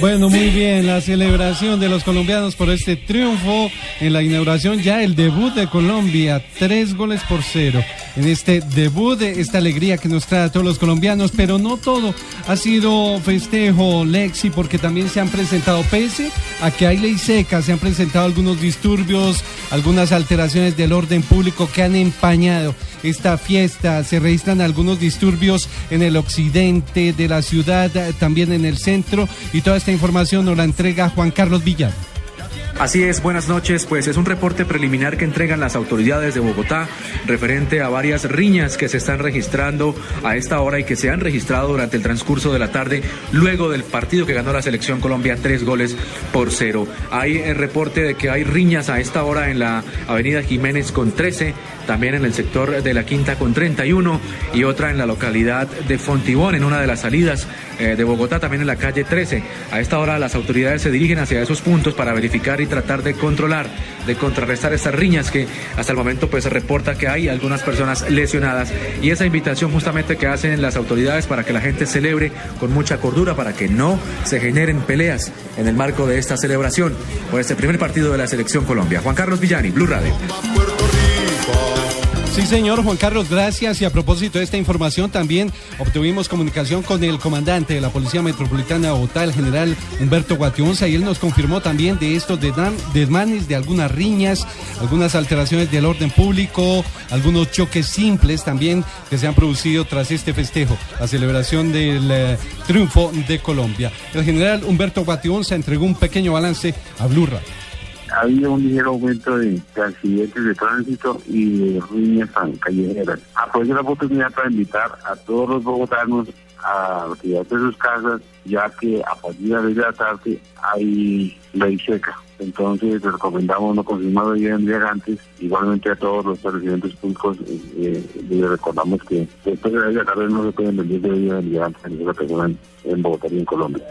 Bueno, muy bien, la celebración de los colombianos por este triunfo en la inauguración, ya el debut de Colombia, tres goles por cero. En este debut, esta alegría que nos trae a todos los colombianos, pero no todo ha sido festejo, Lexi, porque también se han presentado, pese a que hay ley seca, se han presentado algunos disturbios, algunas alteraciones del orden público que han empañado esta fiesta. Se registran algunos disturbios en el occidente de la ciudad, también en el centro, y toda esta información nos la entrega Juan Carlos Villar. Así es, buenas noches. Pues es un reporte preliminar que entregan las autoridades de Bogotá referente a varias riñas que se están registrando a esta hora y que se han registrado durante el transcurso de la tarde luego del partido que ganó la selección Colombia tres goles por cero. Hay el reporte de que hay riñas a esta hora en la avenida Jiménez con 13, también en el sector de la Quinta con 31 y otra en la localidad de Fontibón, en una de las salidas eh, de Bogotá, también en la calle 13. A esta hora las autoridades se dirigen hacia esos puntos para verificar y tratar de controlar, de contrarrestar estas riñas que hasta el momento pues se reporta que hay algunas personas lesionadas y esa invitación justamente que hacen las autoridades para que la gente celebre con mucha cordura para que no se generen peleas en el marco de esta celebración por este primer partido de la selección Colombia. Juan Carlos Villani, Blue Radio. Sí, señor Juan Carlos, gracias. Y a propósito de esta información, también obtuvimos comunicación con el comandante de la Policía Metropolitana de Bogotá, el general Humberto Guationza, y él nos confirmó también de estos desmanes, de algunas riñas, algunas alteraciones del orden público, algunos choques simples también que se han producido tras este festejo, la celebración del eh, triunfo de Colombia. El general Humberto Guationza entregó un pequeño balance a Blue Radio ha un ligero aumento de, accidentes de tránsito y de riñas callejeras. Aprovecho la oportunidad para invitar a todos los bogotanos a retirarse de sus casas, ya que a partir de la tarde hay ley seca. Entonces recomendamos no consumir bebidas embriagantes. Igualmente a todos los establecimientos públicos eh, eh, les recordamos que después de la tarde no se pueden vender bebidas embriagantes en, en Bogotá y en Colombia.